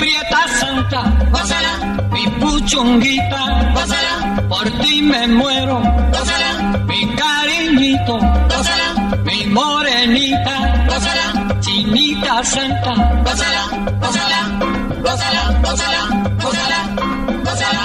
Prieta santa, gózala, mi puchunguita, gózala, por ti me muero, gózala, mi cariñito, gózala, mi morenita, gózala, chinita santa, gózala, gózala, gózala, gózala, gózala, gózala.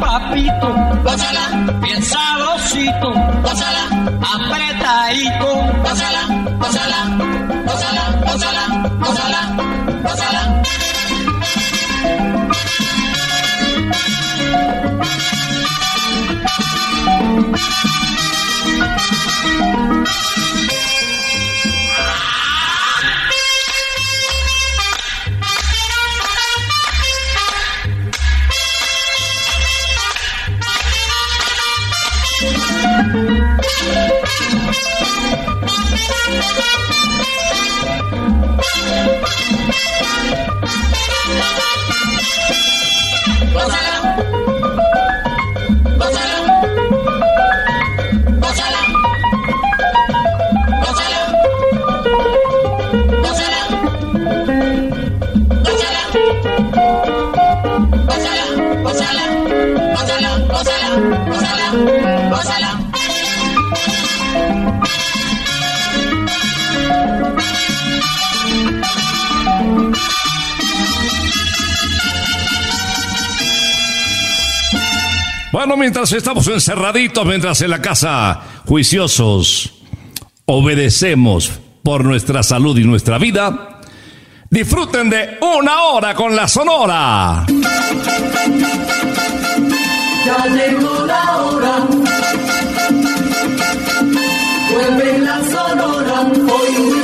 papito, gózala, bien sabrosito, apretadito, gózala, gózala, Bueno, mientras estamos encerraditos, mientras en la casa, juiciosos, obedecemos por nuestra salud y nuestra vida, disfruten de una hora con la Sonora. Ya llegó la hora. Vuelve la sonora. Hoy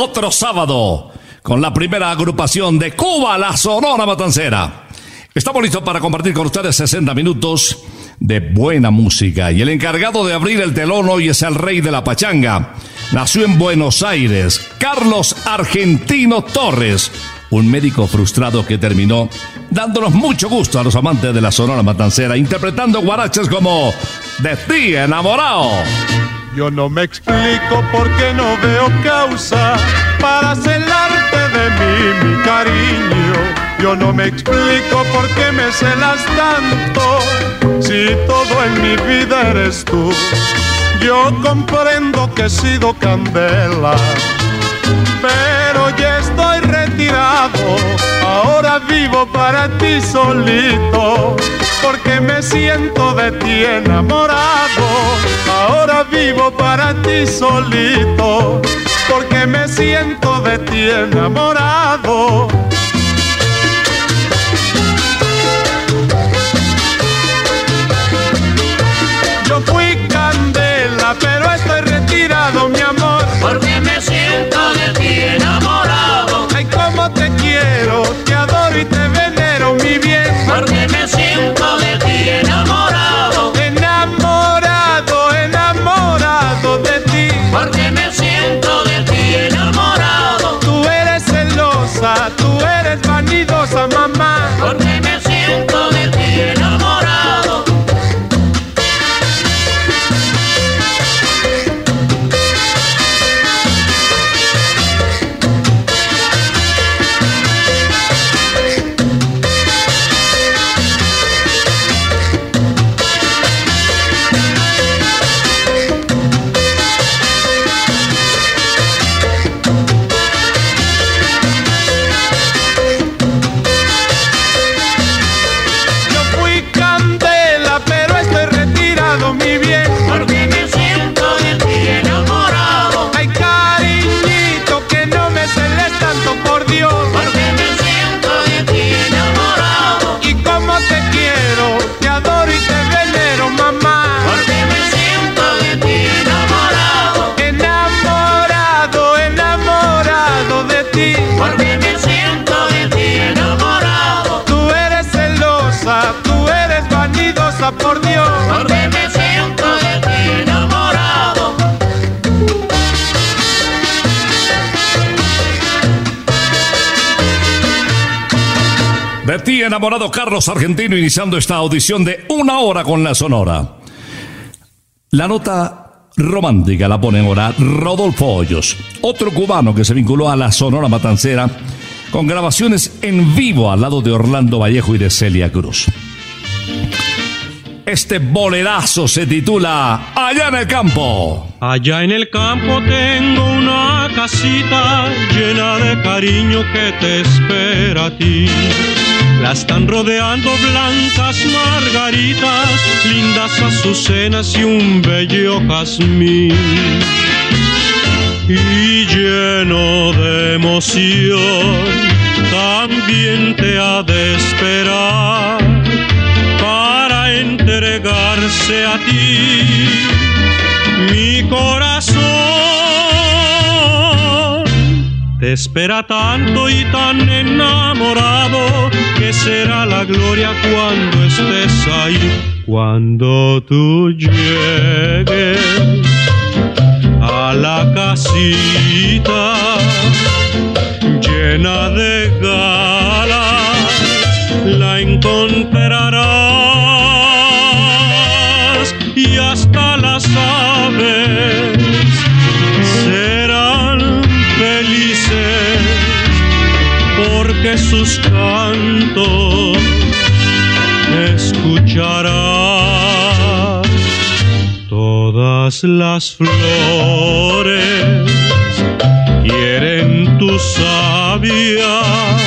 Otro sábado con la primera agrupación de Cuba, la Sonora Matancera. Estamos listos para compartir con ustedes 60 minutos de buena música. Y el encargado de abrir el telón hoy es el rey de la pachanga. Nació en Buenos Aires, Carlos Argentino Torres, un médico frustrado que terminó dándonos mucho gusto a los amantes de la Sonora Matancera, interpretando guaraches como De ti enamorado. Yo no me explico por qué no veo causa para celarte de mí, mi cariño. Yo no me explico por qué me celas tanto si todo en mi vida eres tú. Yo comprendo que he sido candela, pero ya estoy retirado. Ahora vivo para ti solito, porque me siento de ti enamorado. Ahora vivo para ti solito, porque me siento de ti enamorado. De ti enamorado Carlos Argentino iniciando esta audición de una hora con la Sonora. La nota romántica la pone ahora Rodolfo Hoyos, otro cubano que se vinculó a la Sonora Matancera con grabaciones en vivo al lado de Orlando Vallejo y de Celia Cruz. Este bolerazo se titula Allá en el campo. Allá en el campo tengo una casita llena de cariño que te espera a ti. La están rodeando blancas margaritas, lindas azucenas y un bello jazmín. Y lleno de emoción, también te ha de esperar para entregarse a ti mi corazón te espera tanto y tan enamorado que será la gloria cuando estés ahí, cuando tú llegues a la casita llena de galas, sus cantos escucharás todas las flores quieren tu savia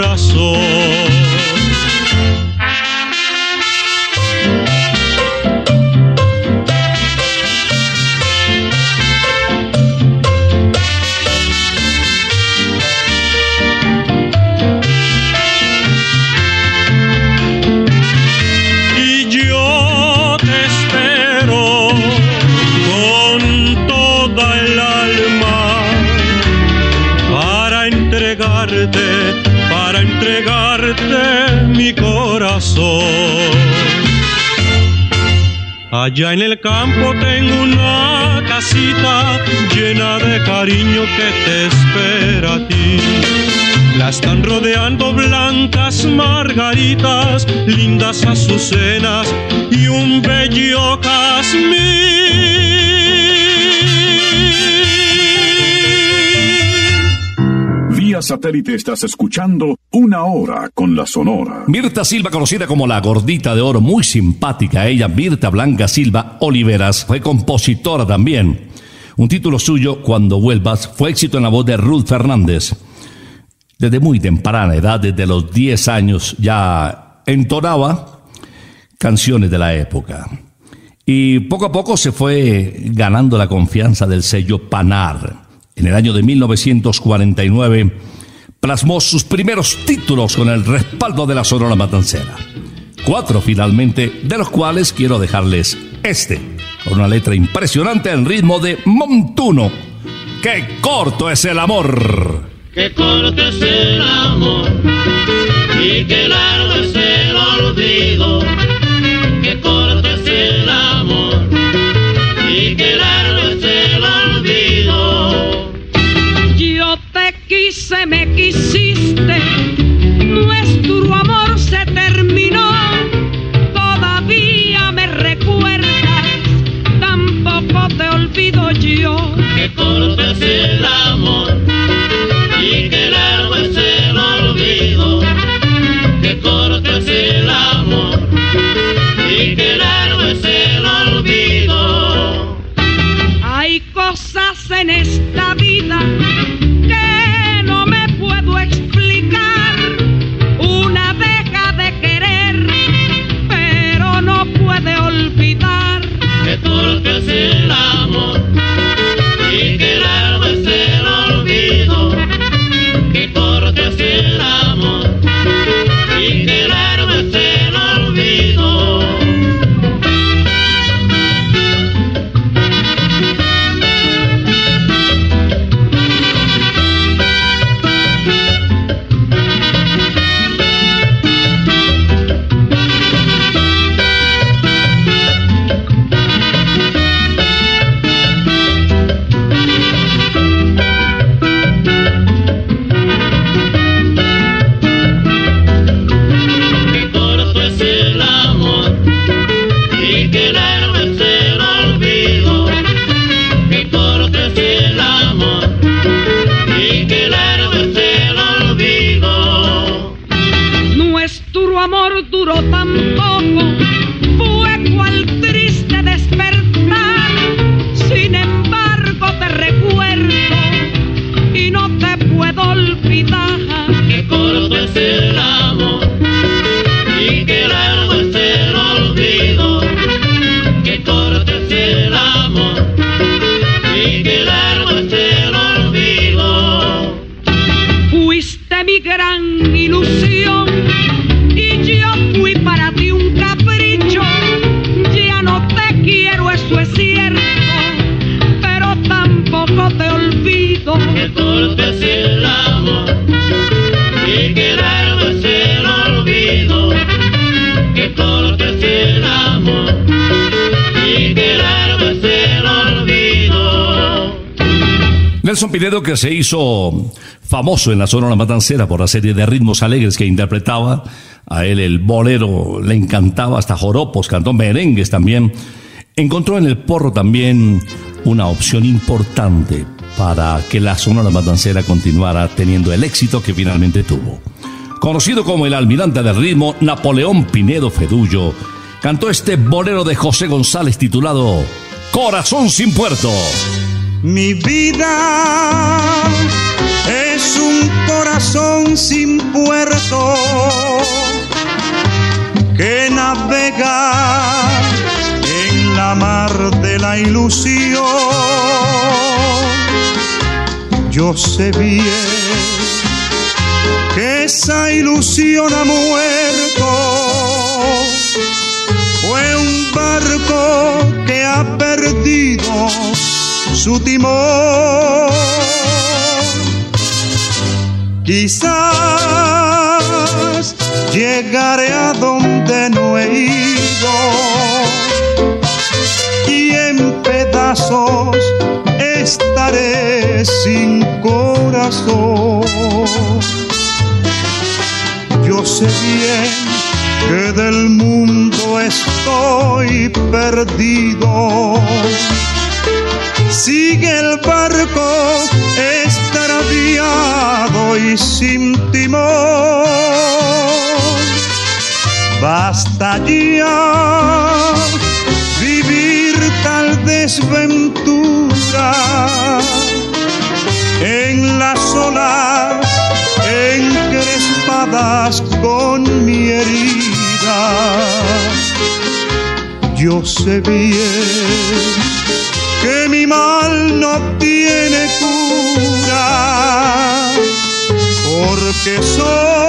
corazón. Allá en el campo tengo una casita llena de cariño que te espera a ti. La están rodeando blancas margaritas, lindas azucenas y un bello jazmín. Vía Vía satélite estás escuchando Una Hora con la Sonora. Mirta Silva, conocida como la gordita de oro, muy simpática ella, Mirta Blanca Silva Oliveras, fue compositora también. Un título suyo, Cuando vuelvas, fue éxito en la voz de Ruth Fernández. Desde muy temprana edad, desde los 10 años, ya entonaba canciones de la época. Y poco a poco se fue ganando la confianza del sello Panar. En el año de 1949 plasmó sus primeros títulos con el respaldo de la Sonora Matancera. Cuatro finalmente, de los cuales quiero dejarles este, con una letra impresionante en ritmo de Montuno. ¡Qué corto es el amor! ¡Qué corto es el amor! Y qué largo es el olvido. Quise, me quisiste, nuestro amor se terminó. Todavía me recuerdas, tampoco te olvido yo. ¡Qué corto es el amor! Pinedo que se hizo famoso en la Sonora Matancera por la serie de ritmos alegres que interpretaba. A él el bolero le encantaba, hasta joropos, cantó merengues también. Encontró en el porro también una opción importante para que la Sonora Matancera continuara teniendo el éxito que finalmente tuvo. Conocido como el almirante del ritmo, Napoleón Pinedo Fedullo cantó este bolero de José González titulado Corazón sin puerto. Mi vida es un corazón sin puerto que navega en la mar de la ilusión. Yo sé bien que esa ilusión ha muerto. Fue un barco que ha perdido su timón. Quizás llegaré a donde no he ido y en pedazos estaré sin corazón. Yo sé bien que del mundo estoy perdido. Sigue el barco extraviado y sin timón. Basta ya vivir tal desventura en las olas encrespadas con mi herida. Yo sé bien que mi mal no tiene cura, porque soy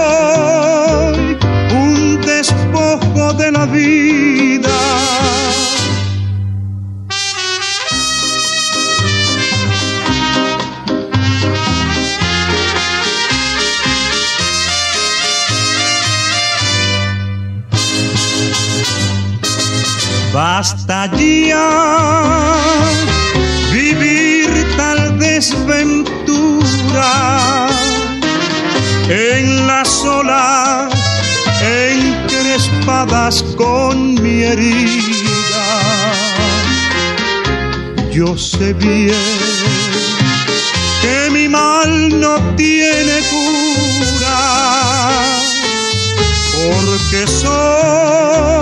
con mi herida. Yo sé bien que mi mal no tiene cura, porque soy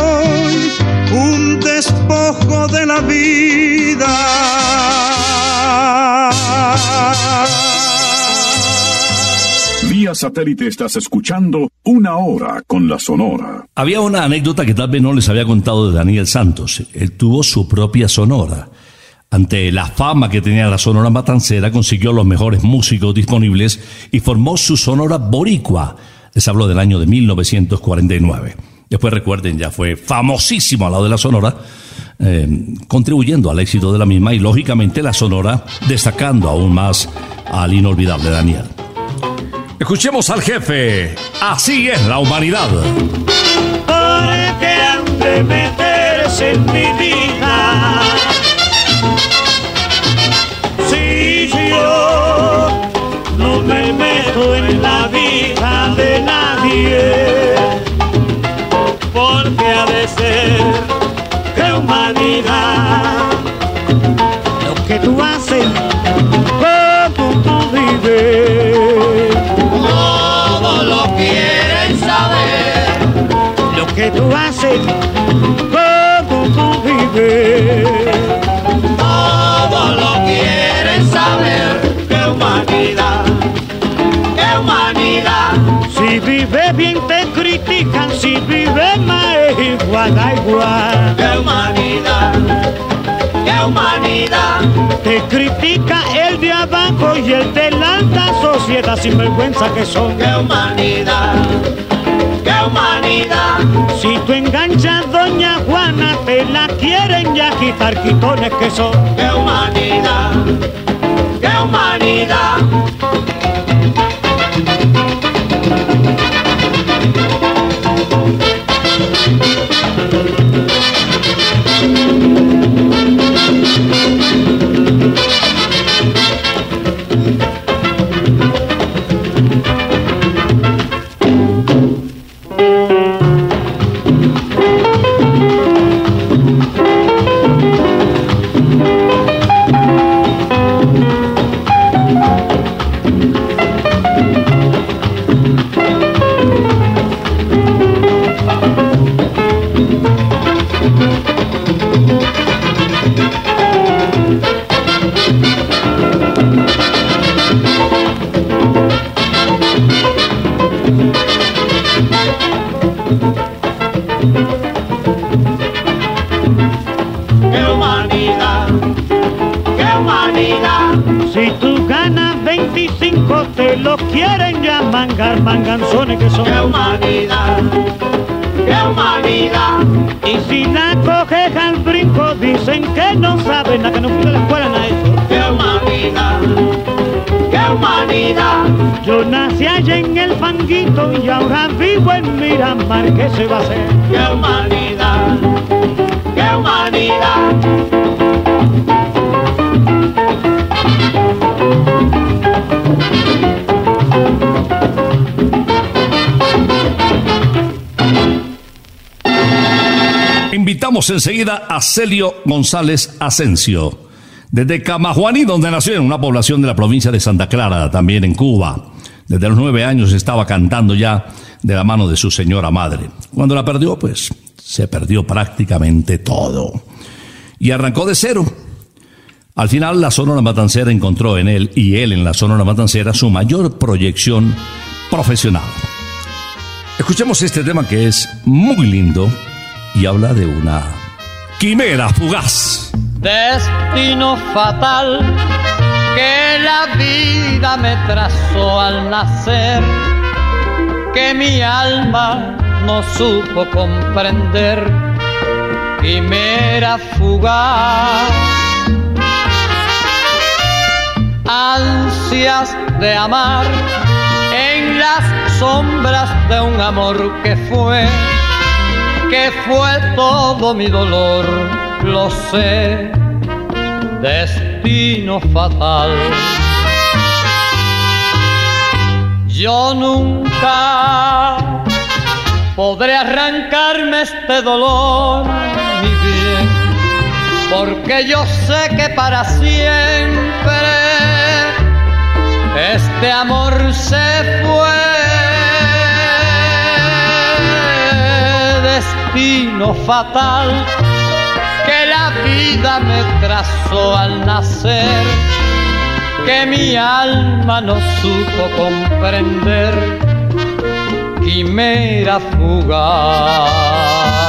un despojo de la vida. Vía satélite estás escuchando una hora con la Sonora. Había una anécdota que tal vez no les había contado de Daniel Santos. Él tuvo su propia sonora. Ante la fama que tenía la Sonora Matancera, consiguió los mejores músicos disponibles y formó su Sonora Boricua. Les hablo del año de 1949. Después recuerden, ya fue famosísimo al lado de la Sonora, eh, contribuyendo al éxito de la misma y lógicamente la Sonora destacando aún más al inolvidable Daniel. Escuchemos al jefe. Así es la humanidad. Porque han de meterse en mi vida. Si yo no me meto en la vida de nadie, porque ha de ser que humanidad igual, da igual. Qué humanidad, qué humanidad. Te critica el de abajo y el de la alta sociedad sin vergüenza que son. Qué humanidad, qué humanidad. Si tú enganchas doña Juana te la quieren ya quitar quitones que son. Qué humanidad, qué humanidad. Ya mangar, manganzones que son. Qué humanidad, qué humanidad. Y si la coges al brinco dicen que no saben nada, que no fuiste a la escuela nada de eso. Qué humanidad, qué humanidad. Yo nací allá en el fanguito y ahora vivo en Miramar, ¿qué se va a hacer? Qué humanidad, qué humanidad. Invitamos enseguida a Celio González Asensio, desde Camajuaní, donde nació en una población de la provincia de Santa Clara, también en Cuba. Desde los nueve años estaba cantando ya de la mano de su señora madre. Cuando la perdió, pues se perdió prácticamente todo. Y arrancó de cero. Al final la Sonora Matancera encontró en él y él en la Sonora Matancera su mayor proyección profesional. Escuchemos este tema que es muy lindo y habla de una quimera fugaz. Destino fatal que la vida me trazó al nacer, que mi alma no supo comprender, quimera fugaz. Ansias de amar en las sombras de un amor que fue, que fue todo mi dolor, lo sé, destino fatal. Yo nunca podré arrancarme este dolor, mi bien, porque yo sé que para siempre este amor se fue. Fatal que la vida me trazó al nacer, que mi alma no supo comprender, quimera fugaz.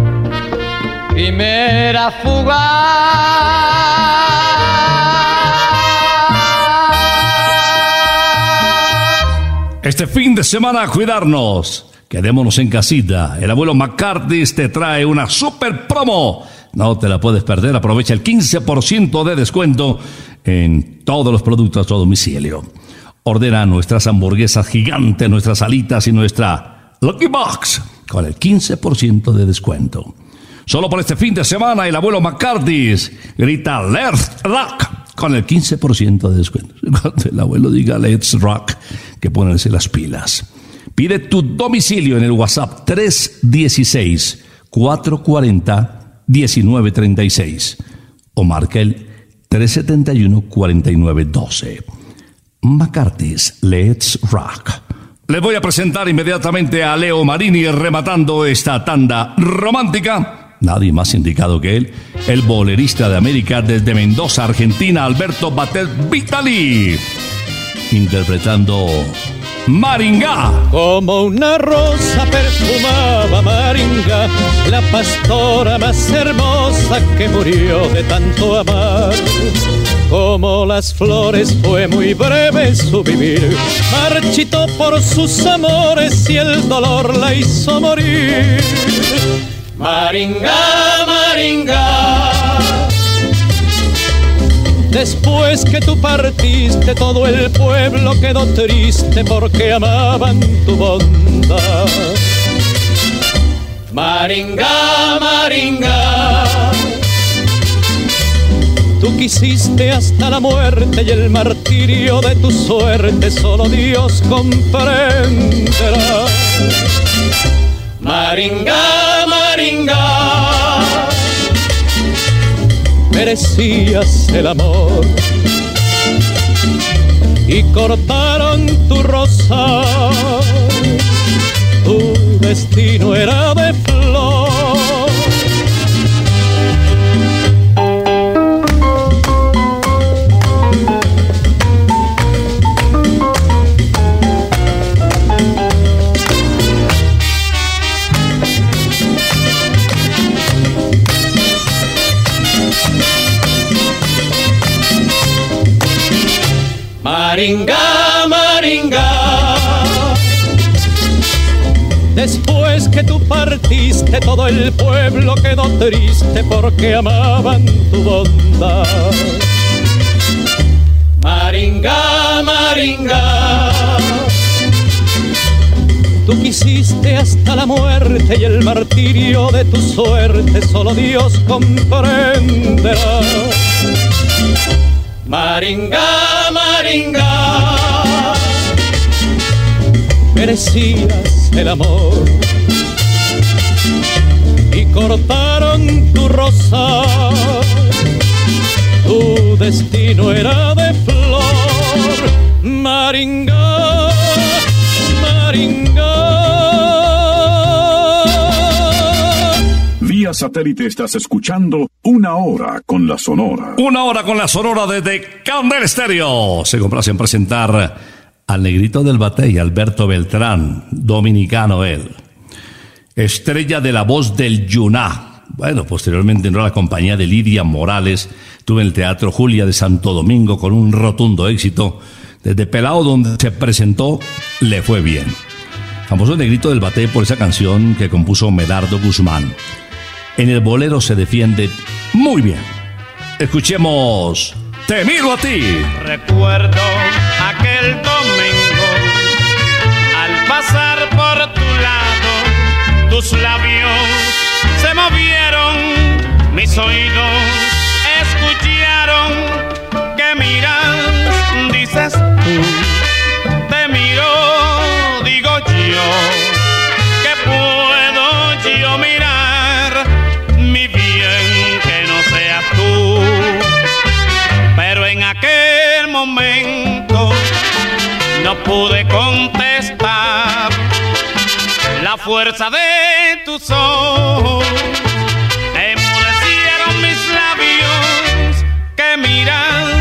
y me era fugaz. Este fin de semana cuidarnos. Quedémonos en casita. El abuelo McCarthy te trae una super promo. No te la puedes perder. Aprovecha el 15% de descuento en todos los productos a domicilio. Ordena nuestras hamburguesas gigantes, nuestras alitas y nuestra Lucky Box con el 15% de descuento. Solo por este fin de semana el abuelo McCarthy grita Let's Rock con el 15% de descuento. El abuelo diga Let's Rock, que ponerse las pilas. Pide tu domicilio en el WhatsApp 316 440 1936 o marca el 371 4912. McCarthy's Let's Rock. Les voy a presentar inmediatamente a Leo Marini rematando esta tanda romántica. Nadie más indicado que él, el bolerista de América desde Mendoza, Argentina, Alberto Batet Vitali, interpretando Maringá. Como una rosa perfumaba Maringa, la pastora más hermosa que murió de tanto amar. Como las flores fue muy breve su vivir, marchitó por sus amores y el dolor la hizo morir. Maringa, Maringa. Después que tú partiste, todo el pueblo quedó triste porque amaban tu bondad. Maringa, Maringa. Tú quisiste hasta la muerte y el martirio de tu suerte solo Dios comprenderá. Maringa, Maringa merecías el amor. Y cortaron tu rosa, tu destino era de Maringa, Maringa. Después que tú partiste, todo el pueblo quedó triste porque amaban tu bondad. Maringa, Maringa. Tú quisiste hasta la muerte y el martirio de tu suerte solo Dios comprenderá. Maringa, Maringa, merecías el amor y cortaron tu rosa. Tu destino era de flor, Maringa, satélite estás escuchando Una Hora con la Sonora. Una hora con la sonora desde Candel Estéreo. Se complace en presentar al negrito del batey, Alberto Beltrán, dominicano él. Estrella de la voz del Yuná. Bueno, posteriormente entró a la compañía de Lidia Morales. Tuve en el Teatro Julia de Santo Domingo con un rotundo éxito. Desde Pelao, donde se presentó, le fue bien. Famoso negrito del batey por esa canción que compuso Medardo Guzmán. En el bolero se defiende muy bien. Escuchemos Te miro a ti. Recuerdo aquel domingo al pasar por tu lado, tus labios se movieron, mis oídos escucharon que miras, dices tú, contestar. La fuerza de tus ojos enmudecieron mis labios que miras,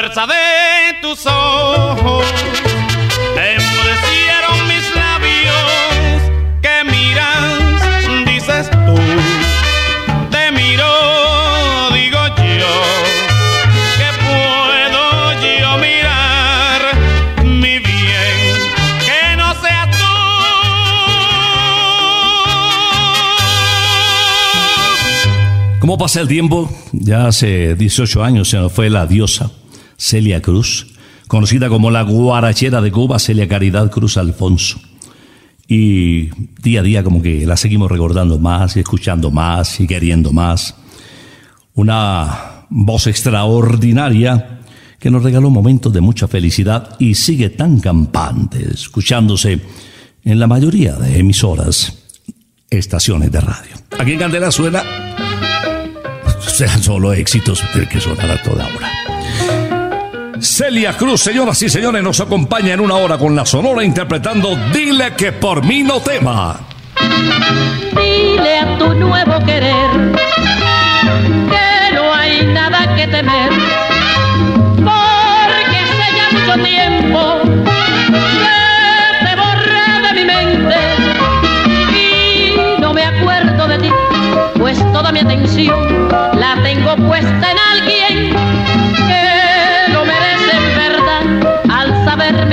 fuerza de tus ojos enmudecieron mis labios que miras, dices tú. Te miro, digo yo, que puedo yo mirar mi bien, que no seas tú. ¿Cómo pasa el tiempo? Ya hace 18 años se nos fue la diosa Celia Cruz, conocida como la guarachera de Cuba, Celia Caridad Cruz Alfonso. Y día a día como que la seguimos recordando más y escuchando más y queriendo más. Una voz extraordinaria que nos regaló momentos de mucha felicidad y sigue tan campante, escuchándose en la mayoría de emisoras, estaciones de radio. Aquí en Candela suena sean solo éxitos que sonará a toda hora. Celia Cruz, señoras y señores, nos acompaña en una hora con la Sonora interpretando Dile que por mí no tema. Dile a tu nuevo querer que no hay nada que temer, porque hace ya mucho tiempo que te borré de mi mente y no me acuerdo de ti, pues toda mi atención la tengo puesta en alguien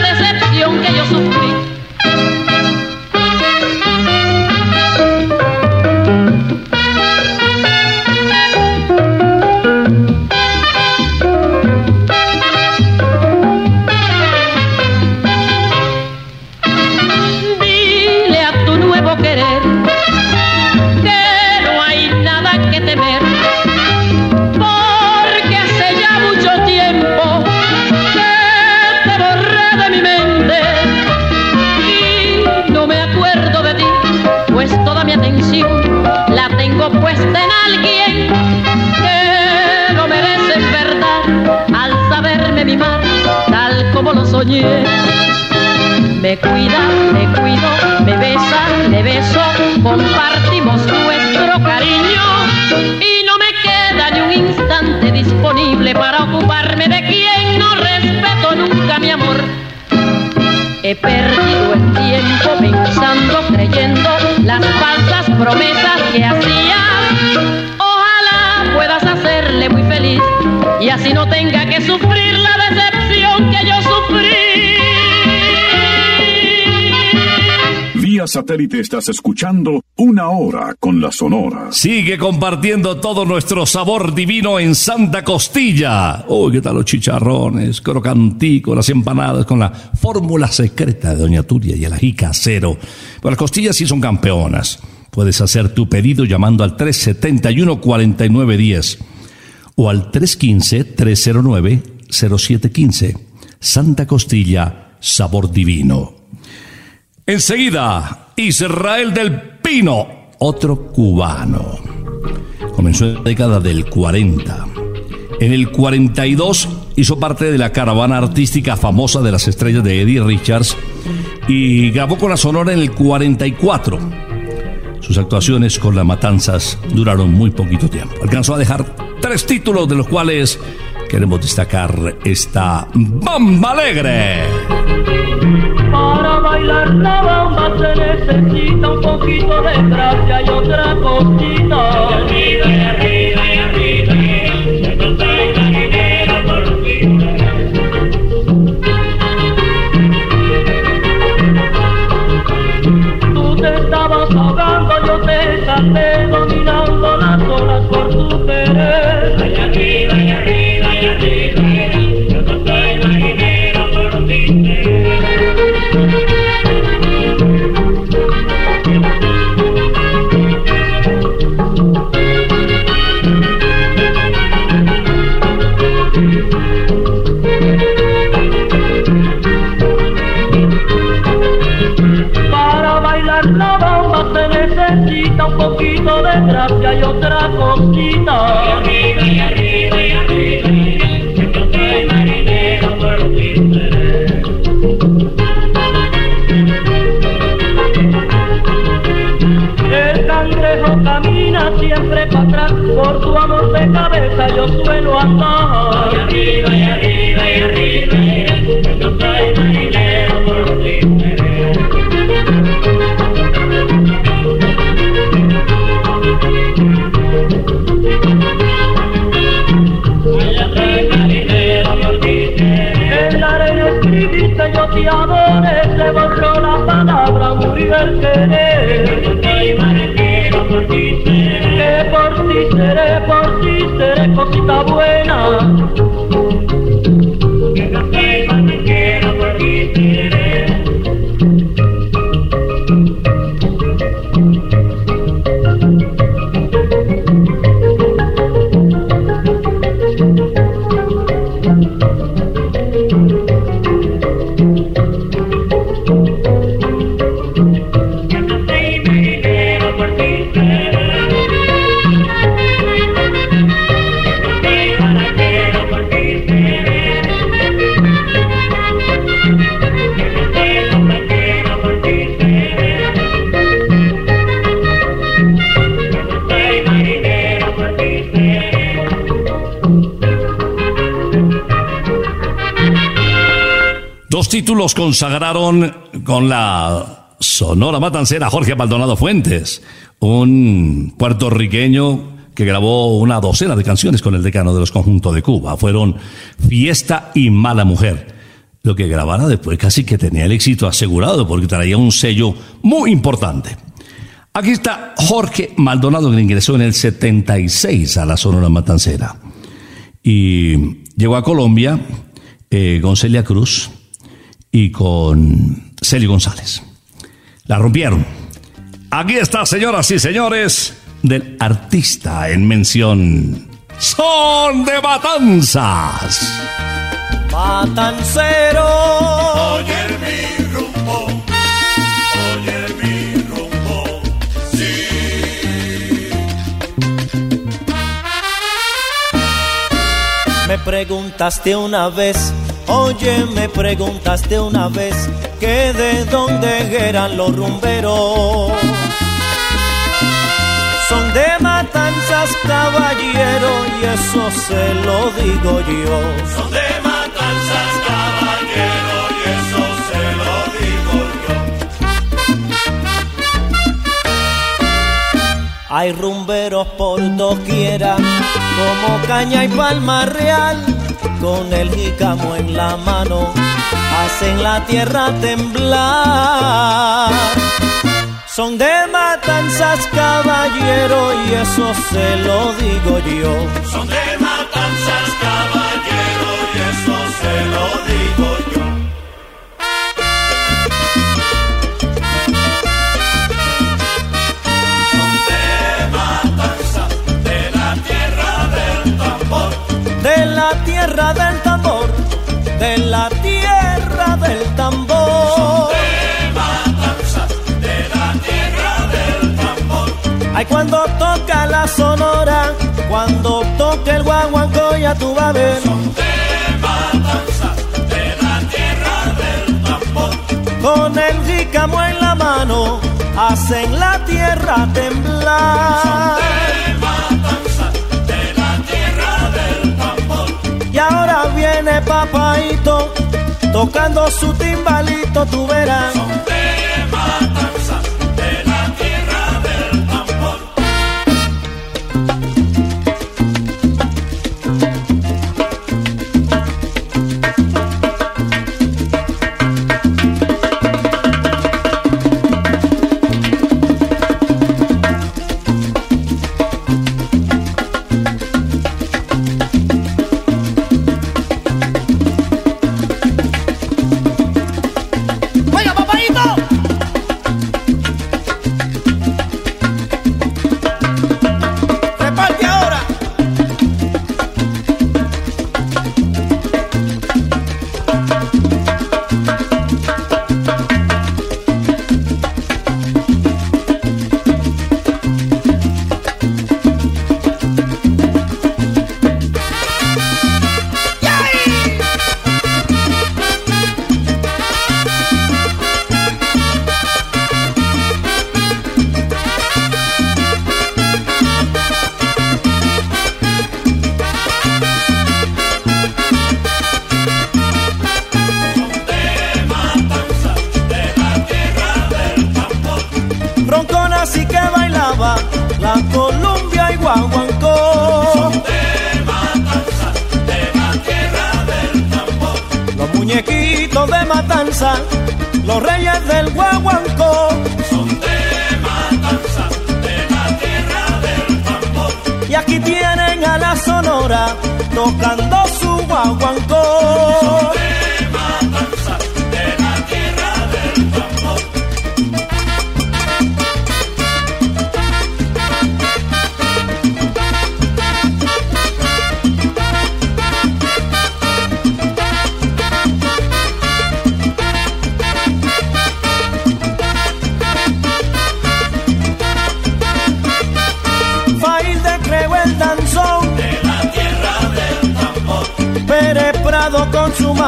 la decepción que yo sufrí. Me cuida, me cuido, me besa, me beso, compartimos nuestro cariño y no me queda ni un instante disponible para ocuparme de quien no respeto nunca mi amor. He perdido el tiempo pensando, creyendo las falsas promesas que hacía. Ojalá puedas hacerle muy feliz y así no tenga que sufrir la decepción Satélite estás escuchando una hora con la Sonora. Sigue compartiendo todo nuestro sabor divino en Santa Costilla. Uy, qué tal los chicharrones, crocantico, las empanadas con la fórmula secreta de Doña Turia y el ají casero. Pero las costillas sí son campeonas. Puedes hacer tu pedido llamando al 371-4910 o al 315-309-0715. Santa Costilla, sabor divino. Enseguida, Israel del Pino, otro cubano. Comenzó en la década del 40. En el 42 hizo parte de la caravana artística famosa de las estrellas de Eddie Richards y grabó con la Sonora en el 44. Sus actuaciones con las matanzas duraron muy poquito tiempo. Alcanzó a dejar tres títulos, de los cuales queremos destacar esta Bamba Alegre. Para bailar la bamba se necesita un poquito de gracia y otra cosita. Cosita. Y arriba, y arriba, y arriba, yo soy marinero por ti seré. El cangrejo camina siempre para atrás, por tu amor de cabeza yo suelo andar. Consagraron con la Sonora Matancera Jorge Maldonado Fuentes, un puertorriqueño que grabó una docena de canciones con el decano de los conjuntos de Cuba. Fueron Fiesta y Mala Mujer. Lo que grabara después casi que tenía el éxito asegurado porque traía un sello muy importante. Aquí está Jorge Maldonado que ingresó en el 76 a la Sonora Matancera. Y llegó a Colombia eh, con Celia Cruz y con Celio González. La rompieron. Aquí está, señoras y señores, del artista en mención. Son de matanzas. Matancero. Oye mi rumbo, oye mi rumbo, sí. Me preguntaste una vez, oye, me preguntaste una vez que de dónde eran los rumberos. Son de matanzas, caballero, y eso se lo digo yo. Son de matanzas, caballero, y eso se lo digo yo. Hay rumberos por doquiera, como caña y palma real, con el jícamo en la mano, hacen la tierra temblar. Son de matanzas, caballero, y eso se lo digo yo. Son de matanzas, caballero, y eso se lo digo yo. Del tambor, de la tierra del tambor. De matanzas, de la tierra del tambor. Ay, cuando toca la sonora, cuando toca el guaguancó, ya tú vas a ver. De matanzas, de la tierra del tambor. Con el jícamo en la mano, hacen la tierra temblar. De Y ahora viene papaito, tocando su timbalito, tú verás.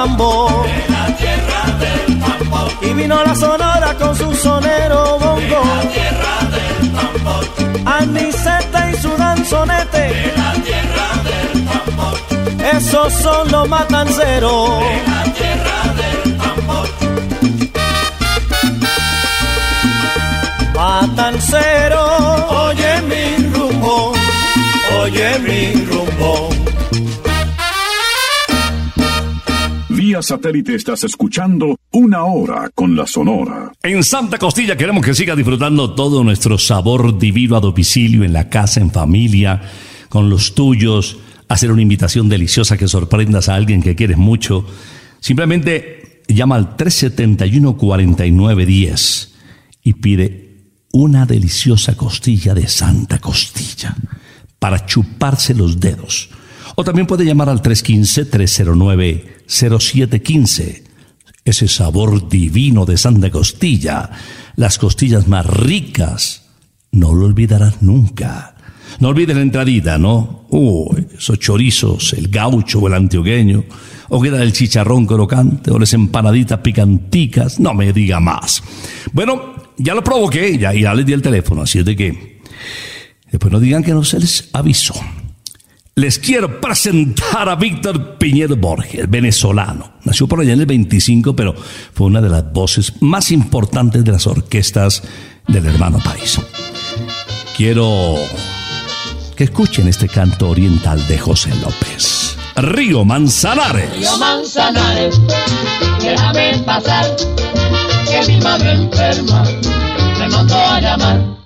mambo. De la tierra del tambor. Y vino la sonora con su sonero bongo. De la tierra del tambor. Aniseta y su danzonete. De la tierra del tambor. Esos son los matanceros. De la tierra del tambor. Matancero, oye mi rumbo, oye mi rumbo Satélite estás escuchando una hora con la Sonora. En Santa Costilla queremos que siga disfrutando todo nuestro sabor divino a domicilio, en la casa, en familia, con los tuyos, hacer una invitación deliciosa que sorprendas a alguien que quieres mucho. Simplemente llama al 371-4910 y pide una deliciosa costilla de Santa Costilla para chuparse los dedos. O también puede llamar al 315-309-0715. Ese sabor divino de Santa Costilla, las costillas más ricas, no lo olvidarás nunca. No olvides la entradita, ¿no? Uy, esos chorizos, el gaucho o el antioqueño, o queda el chicharrón crocante, o las empanaditas picanticas, no me diga más. Bueno, ya lo provoqué, ya, ya les di el teléfono, así es de que después no digan que no se les avisó. Les quiero presentar a Víctor Piñero Borges, venezolano. Nació por allá en el 25, pero fue una de las voces más importantes de las orquestas del hermano país. Quiero que escuchen este canto oriental de José López. Río Manzanares. Río Manzanares, déjame pasar, que mi madre enferma me mandó a llamar.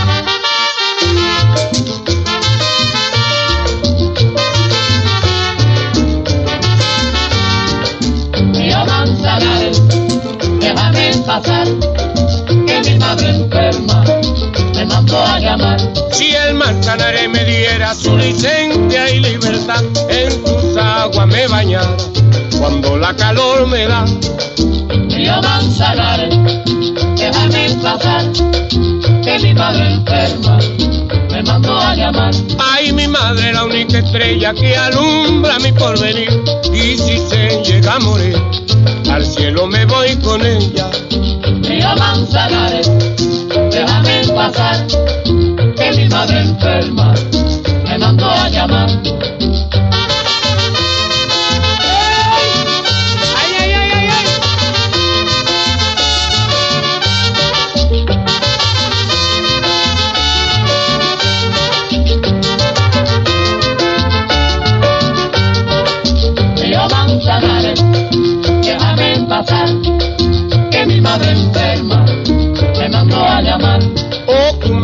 Déjame pasar, que mi madre enferma me mandó a llamar. Si el Manzanares me diera su licencia y libertad, en tus aguas me bañara cuando la calor me da. Río Manzanares, déjame pasar, que mi madre enferma me mandó a llamar. Ay, mi madre, la única estrella que alumbra mi porvenir. Y si se llega a morir, al cielo me voy con ella. Río Manzanares, déjame pasar, que mi madre enferma me mandó a llamar.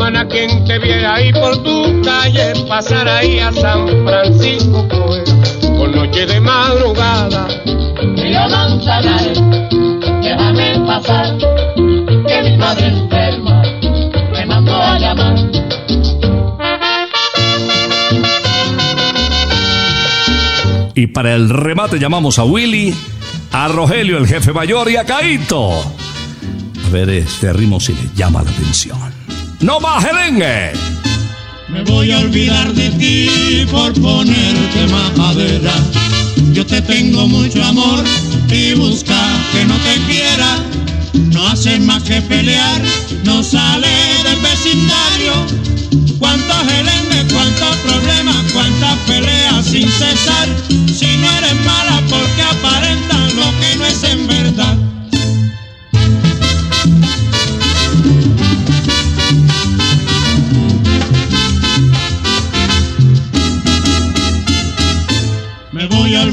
Cumana, quien te viera ahí por tu calle, pasar ahí a San Francisco, pues, por noche de madrugada. Río Manzanares, déjame pasar, que mi madre enferma me mandó a llamar. Y para el remate llamamos a Willy, a Rogelio, el jefe mayor, y a Caito. A ver este ritmo si le llama la atención. ¡No más merengue! Me voy a olvidar de ti por ponerte majadera. Yo te tengo mucho amor y busca que no te quiera. No hace más que pelear, no sale del vecindario. Cuántos gelengues, cuántos problemas, cuántas peleas sin cesar. Si no eres mala porque aparentas lo que no es en verdad.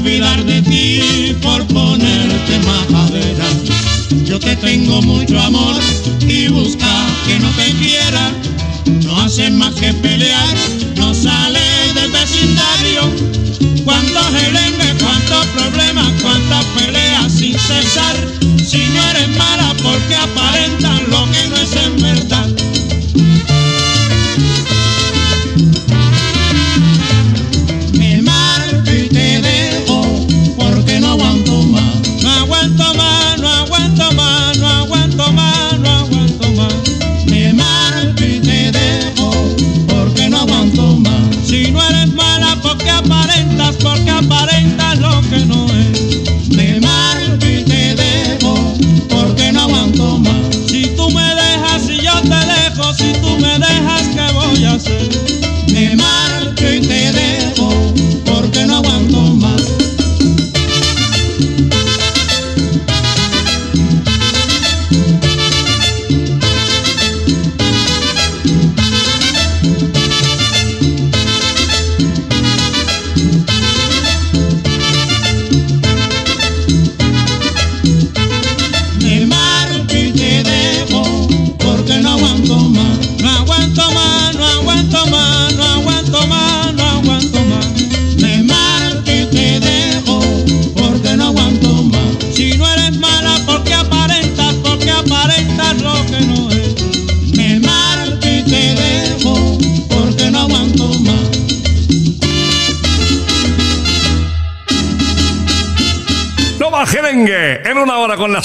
olvidar de ti por ponerte majadera. Yo te tengo mucho amor y busca que no te quiera. No hacen más que pelear, no sale del vecindario. Cuántos gelengues, cuántos problemas, cuántas peleas sin cesar. Si no eres mala porque aparentan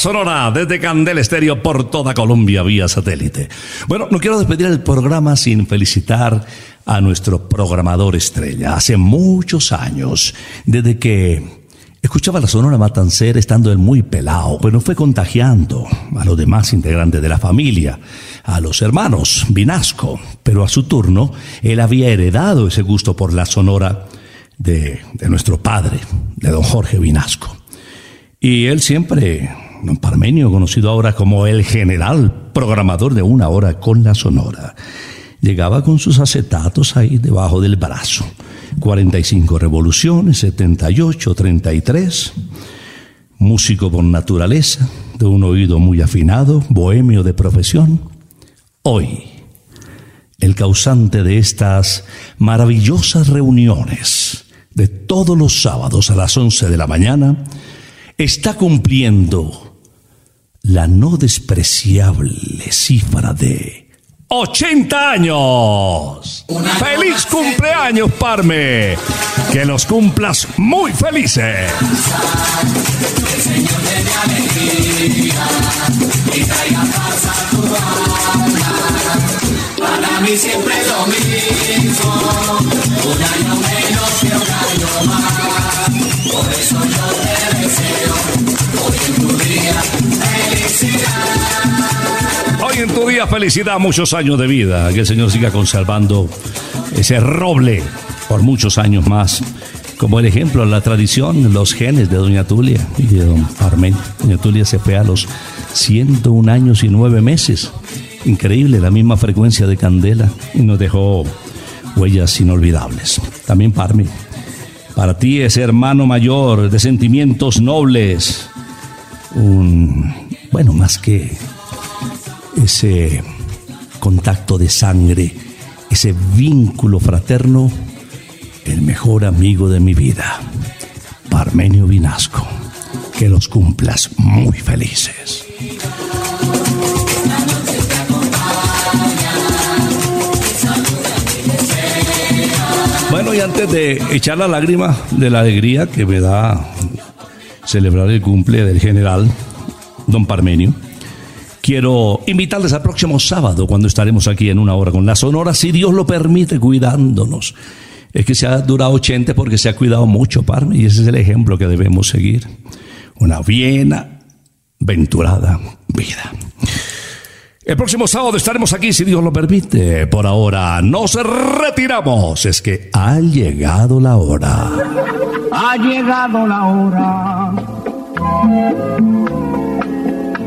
Sonora desde Candel Estéreo por toda Colombia vía satélite. Bueno, no quiero despedir el programa sin felicitar a nuestro programador estrella. Hace muchos años, desde que escuchaba la Sonora Matancera estando él muy pelado, pero fue contagiando a los demás integrantes de la familia, a los hermanos Vinasco, pero a su turno él había heredado ese gusto por la Sonora de, de nuestro padre, de don Jorge Vinasco. Y él siempre, Parmenio, conocido ahora como el general programador de una hora con la Sonora, llegaba con sus acetatos ahí debajo del brazo. 45 revoluciones, 78, 33. Músico por naturaleza, de un oído muy afinado, bohemio de profesión. Hoy, el causante de estas maravillosas reuniones de todos los sábados a las 11 de la mañana, está cumpliendo la no despreciable cifra de 80 años. ¡Feliz cumpleaños, Parme! Que los cumplas muy felices. Para mí siempre lo mismo, un año menos que un año más. Por eso yo te deseo hoy en tu día. Hoy en tu día felicidad, muchos años de vida. Que el Señor siga conservando ese roble por muchos años más. Como el ejemplo, la tradición, los genes de Doña Tulia y de Don Parmen. Doña Tulia se fue a los 101 años y 9 meses. Increíble, la misma frecuencia de candela y nos dejó huellas inolvidables. También Parme. Para ti, ese hermano mayor de sentimientos nobles, un, bueno, más que ese contacto de sangre, ese vínculo fraterno, el mejor amigo de mi vida, Parmenio Vinasco. Que los cumplas muy felices. Bueno, y antes de echar la lágrima de la alegría que me da celebrar el cumple del general Don Parmenio, quiero invitarles al próximo sábado cuando estaremos aquí en una hora con la Sonora, si Dios lo permite, cuidándonos. Es que se ha durado 80 porque se ha cuidado mucho, Parme, y ese es el ejemplo que debemos seguir. Una bien venturada vida. El próximo sábado estaremos aquí, si Dios lo permite. Por ahora nos retiramos. Es que ha llegado la hora. Ha llegado la hora.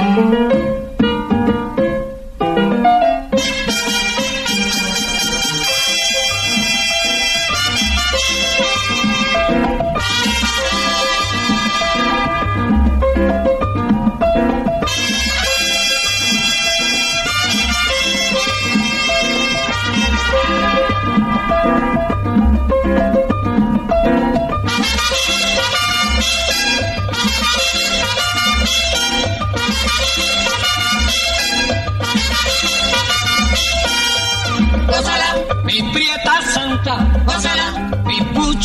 Música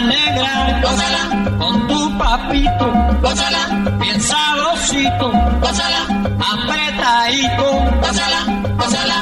negra, gózala, con tu papito, gózala, bien sabrosito, gózala, apretadito, gózala, gózala,